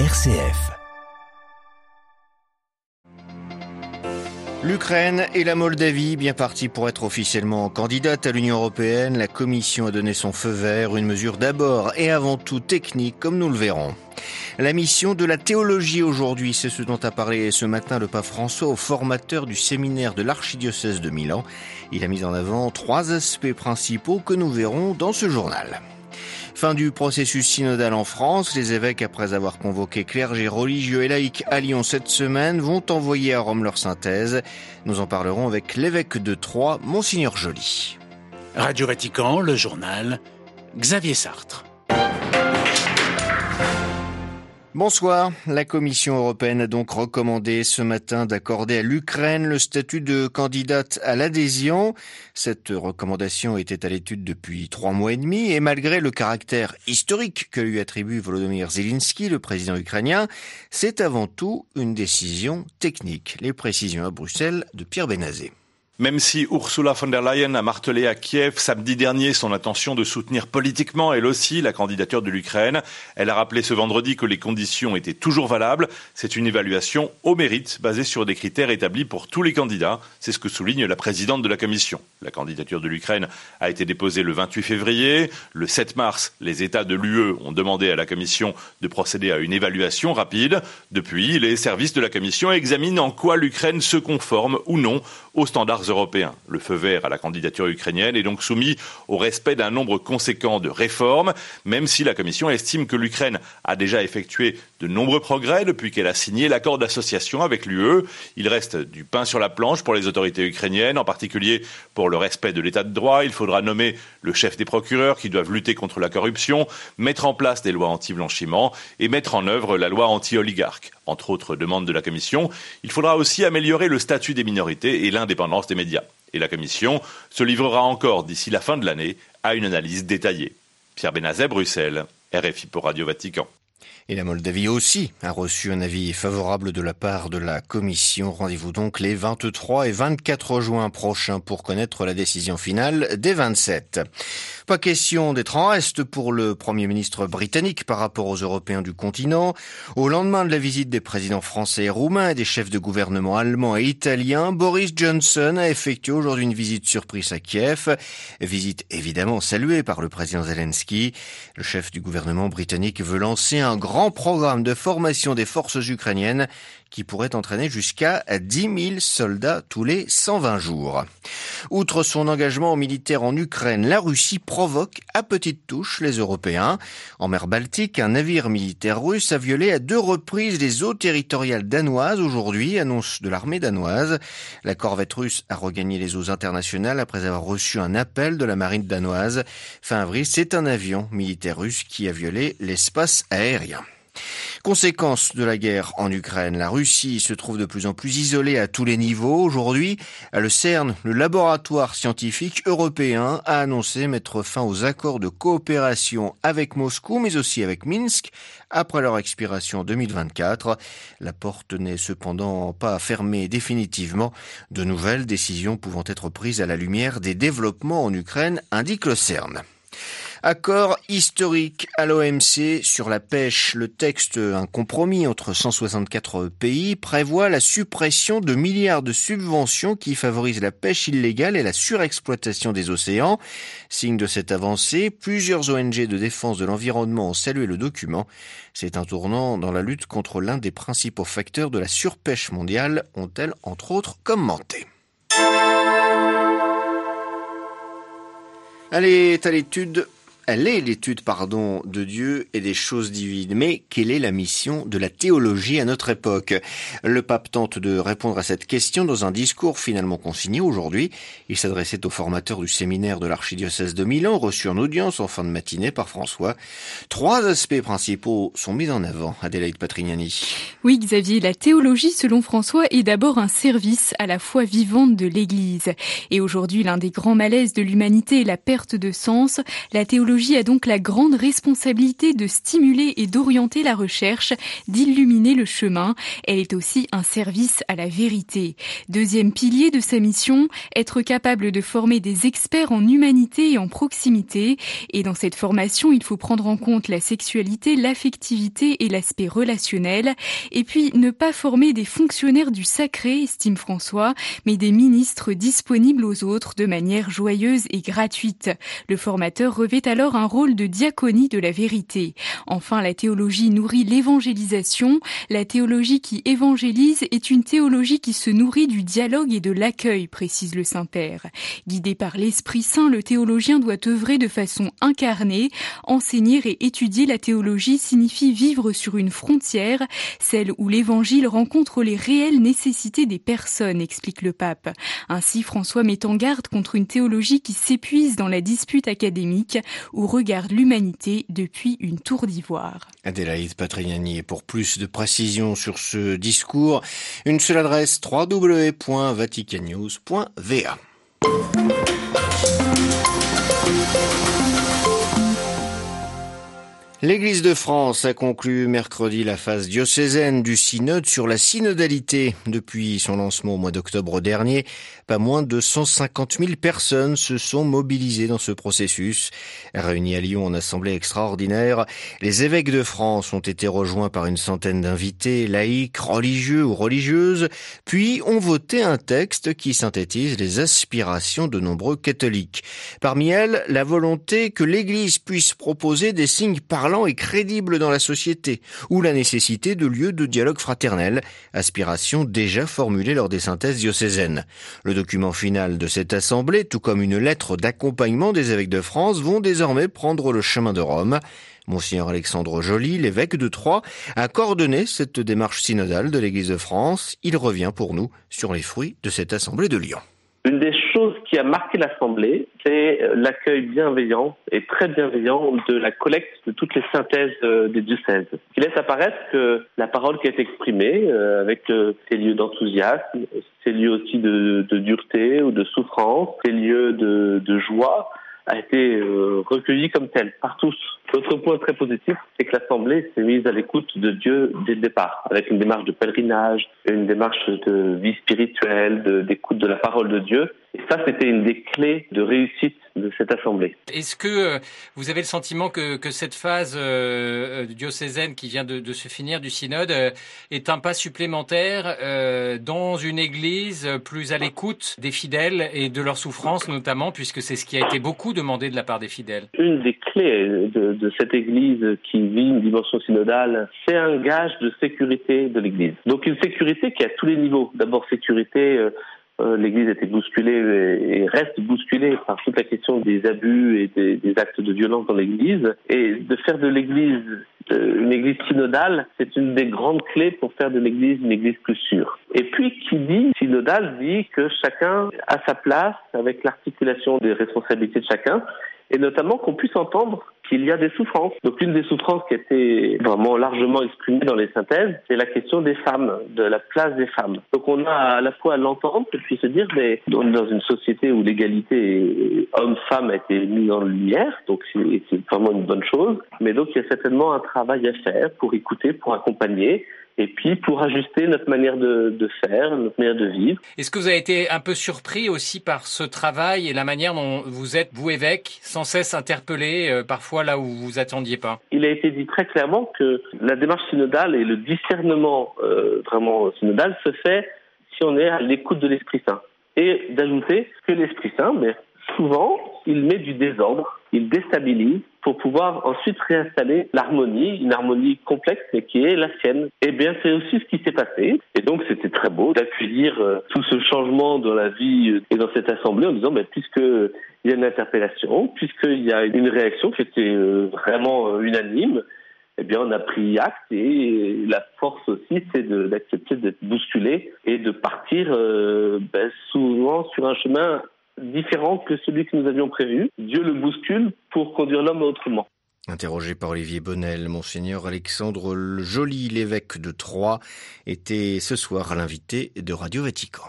RCF. L'Ukraine et la Moldavie, bien partis pour être officiellement candidates à l'Union européenne, la Commission a donné son feu vert, une mesure d'abord et avant tout technique, comme nous le verrons. La mission de la théologie aujourd'hui, c'est ce dont a parlé ce matin le pape François au formateur du séminaire de l'archidiocèse de Milan. Il a mis en avant trois aspects principaux que nous verrons dans ce journal. Fin du processus synodal en France, les évêques, après avoir convoqué clergés religieux et laïcs à Lyon cette semaine, vont envoyer à Rome leur synthèse. Nous en parlerons avec l'évêque de Troyes, Monseigneur Joly. Radio Vatican, le journal, Xavier Sartre. Bonsoir. La Commission européenne a donc recommandé ce matin d'accorder à l'Ukraine le statut de candidate à l'adhésion. Cette recommandation était à l'étude depuis trois mois et demi et malgré le caractère historique que lui attribue Volodymyr Zelensky, le président ukrainien, c'est avant tout une décision technique. Les précisions à Bruxelles de Pierre Benazé. Même si Ursula von der Leyen a martelé à Kiev samedi dernier son intention de soutenir politiquement elle aussi la candidature de l'Ukraine, elle a rappelé ce vendredi que les conditions étaient toujours valables. C'est une évaluation au mérite basée sur des critères établis pour tous les candidats. C'est ce que souligne la présidente de la Commission. La candidature de l'Ukraine a été déposée le 28 février. Le 7 mars, les États de l'UE ont demandé à la Commission de procéder à une évaluation rapide. Depuis, les services de la Commission examinent en quoi l'Ukraine se conforme ou non aux standards européens. Le feu vert à la candidature ukrainienne est donc soumis au respect d'un nombre conséquent de réformes, même si la Commission estime que l'Ukraine a déjà effectué de nombreux progrès depuis qu'elle a signé l'accord d'association avec l'UE. Il reste du pain sur la planche pour les autorités ukrainiennes, en particulier pour le respect de l'état de droit. Il faudra nommer le chef des procureurs qui doivent lutter contre la corruption, mettre en place des lois anti-blanchiment et mettre en œuvre la loi anti-oligarque. Entre autres demandes de la Commission, il faudra aussi améliorer le statut des minorités et l'indépendance des médias. Et la Commission se livrera encore d'ici la fin de l'année à une analyse détaillée. Pierre Benazet, Bruxelles, RFI pour Radio Vatican. Et la Moldavie aussi a reçu un avis favorable de la part de la Commission. Rendez-vous donc les 23 et 24 juin prochains pour connaître la décision finale des 27. Pas question d'être en reste pour le Premier ministre britannique par rapport aux Européens du continent. Au lendemain de la visite des présidents français et roumains et des chefs de gouvernement allemands et italiens, Boris Johnson a effectué aujourd'hui une visite surprise à Kiev. Visite évidemment saluée par le président Zelensky. Le chef du gouvernement britannique veut lancer un grand programme de formation des forces ukrainiennes qui pourrait entraîner jusqu'à 10 000 soldats tous les 120 jours. Outre son engagement militaire en Ukraine, la Russie provoque à petite touche les Européens. En mer Baltique, un navire militaire russe a violé à deux reprises les eaux territoriales danoises aujourd'hui, annonce de l'armée danoise. La corvette russe a regagné les eaux internationales après avoir reçu un appel de la marine danoise. Fin avril, c'est un avion militaire russe qui a violé l'espace aérien. Conséquence de la guerre en Ukraine, la Russie se trouve de plus en plus isolée à tous les niveaux. Aujourd'hui, le CERN, le laboratoire scientifique européen, a annoncé mettre fin aux accords de coopération avec Moscou, mais aussi avec Minsk, après leur expiration en 2024. La porte n'est cependant pas fermée définitivement. De nouvelles décisions pouvant être prises à la lumière des développements en Ukraine, indique le CERN. Accord historique à l'OMC sur la pêche. Le texte, un compromis entre 164 pays, prévoit la suppression de milliards de subventions qui favorisent la pêche illégale et la surexploitation des océans. Signe de cette avancée, plusieurs ONG de défense de l'environnement ont salué le document. C'est un tournant dans la lutte contre l'un des principaux facteurs de la surpêche mondiale, ont-elles entre autres commenté. Allez, à l'étude elle est l'étude, pardon, de Dieu et des choses divines. Mais quelle est la mission de la théologie à notre époque? Le pape tente de répondre à cette question dans un discours finalement consigné aujourd'hui. Il s'adressait aux formateurs du séminaire de l'archidiocèse de Milan, reçu en audience en fin de matinée par François. Trois aspects principaux sont mis en avant. Adélaïde Patrignani. Oui, Xavier, la théologie, selon François, est d'abord un service à la foi vivante de l'Église. Et aujourd'hui, l'un des grands malaises de l'humanité est la perte de sens. La théologie théologie a donc la grande responsabilité de stimuler et d'orienter la recherche, d'illuminer le chemin. Elle est aussi un service à la vérité. Deuxième pilier de sa mission, être capable de former des experts en humanité et en proximité. Et dans cette formation, il faut prendre en compte la sexualité, l'affectivité et l'aspect relationnel. Et puis, ne pas former des fonctionnaires du sacré, estime François, mais des ministres disponibles aux autres de manière joyeuse et gratuite. Le formateur revêt alors un rôle de diaconie de la vérité. Enfin, la théologie nourrit l'évangélisation. La théologie qui évangélise est une théologie qui se nourrit du dialogue et de l'accueil, précise le Saint-Père. Guidé par l'Esprit Saint, le théologien doit œuvrer de façon incarnée. Enseigner et étudier la théologie signifie vivre sur une frontière, celle où l'évangile rencontre les réelles nécessités des personnes, explique le pape. Ainsi, François met en garde contre une théologie qui s'épuise dans la dispute académique ou regarde l'humanité depuis une tour d'ivoire. Adélaïde Patrignani, et pour plus de précisions sur ce discours, une seule adresse www.vaticannews.va. L'Église de France a conclu mercredi la phase diocésaine du synode sur la synodalité. Depuis son lancement au mois d'octobre dernier, pas moins de 150 000 personnes se sont mobilisées dans ce processus. Réunis à Lyon en assemblée extraordinaire, les évêques de France ont été rejoints par une centaine d'invités, laïcs, religieux ou religieuses, puis ont voté un texte qui synthétise les aspirations de nombreux catholiques. Parmi elles, la volonté que l'Église puisse proposer des signes parlants et crédible dans la société, ou la nécessité de lieux de dialogue fraternel, aspiration déjà formulée lors des synthèses diocésaines. Document final de cette assemblée, tout comme une lettre d'accompagnement des évêques de France, vont désormais prendre le chemin de Rome. Monseigneur Alexandre Joly, l'évêque de Troyes, a coordonné cette démarche synodale de l'Église de France. Il revient pour nous sur les fruits de cette assemblée de Lyon. Choses qui a marqué l'Assemblée, c'est l'accueil bienveillant et très bienveillant de la collecte de toutes les synthèses euh, des diocèses. Qui laisse apparaître que la parole qui est exprimée, euh, avec euh, ses lieux d'enthousiasme, ses lieux aussi de, dureté ou de souffrance, ses lieux de, joie, a été recueillie comme telle par tous. L'autre point très positif, c'est que l'Assemblée s'est mise à l'écoute de Dieu dès le départ, avec une démarche de pèlerinage, une démarche de vie spirituelle, d'écoute de la parole de Dieu. Et ça, c'était une des clés de réussite de cette assemblée. Est-ce que euh, vous avez le sentiment que, que cette phase euh, euh diocésaine qui vient de, de, se finir du synode euh, est un pas supplémentaire euh, dans une église plus à l'écoute des fidèles et de leurs souffrances notamment, puisque c'est ce qui a été beaucoup demandé de la part des fidèles? Une des clés de, de cette église qui vit une dimension synodale, c'est un gage de sécurité de l'église. Donc une sécurité qui à tous les niveaux. D'abord sécurité euh, l'Église était bousculée et reste bousculée par toute la question des abus et des, actes de violence dans l'Église. Et de faire de l'Église euh, une Église synodale, c'est une des grandes clés pour faire de l'Église une Église plus sûre. Et puis, qui dit synodale dit que chacun a sa place avec l'articulation des responsabilités de chacun et notamment qu'on puisse entendre qu'il y a des souffrances. Donc une des souffrances qui été vraiment largement exprimée dans les synthèses, c'est la question des femmes, de la place des femmes. Donc on a à la fois à l'entendre et puis se dire, mais on est dans une société où l'égalité homme-femme a été mise en lumière, donc c'est vraiment une bonne chose, mais donc il y a certainement un travail à faire pour écouter, pour accompagner, et puis pour ajuster notre manière de, de, faire, notre manière de vivre. Est-ce que vous avez été un peu surpris aussi par ce travail et la manière dont vous êtes, vous évêque, sans cesse interpellé, euh, parfois là où vous attendiez pas? Il a été dit très clairement que la démarche synodale et le discernement euh, vraiment synodal se fait si on est à l'écoute de l'Esprit Saint. Et d'ajouter que l'Esprit Saint, mais souvent, il met du désordre, il déstabilise pour pouvoir ensuite réinstaller l'harmonie, une harmonie complexe mais qui est la sienne. Eh bien, c'est aussi ce qui s'est passé. Et donc, c'était très beau d'accueillir euh, tout ce changement dans la vie euh, et dans cette assemblée en disant, ben, puisqu'il y a une interpellation, puisqu'il y a une réaction qui était euh, vraiment unanime, eh bien, on a pris acte et la force aussi, c'est d'accepter d'être bousculé et de partir ben, souvent sur un chemin différent que celui que nous avions prévu. Dieu le bouscule pour conduire l'homme autrement. Interrogé par Olivier Bonnel, Monseigneur Alexandre Joly, l'évêque de Troyes, était ce soir à l'invité de Radio Vatican.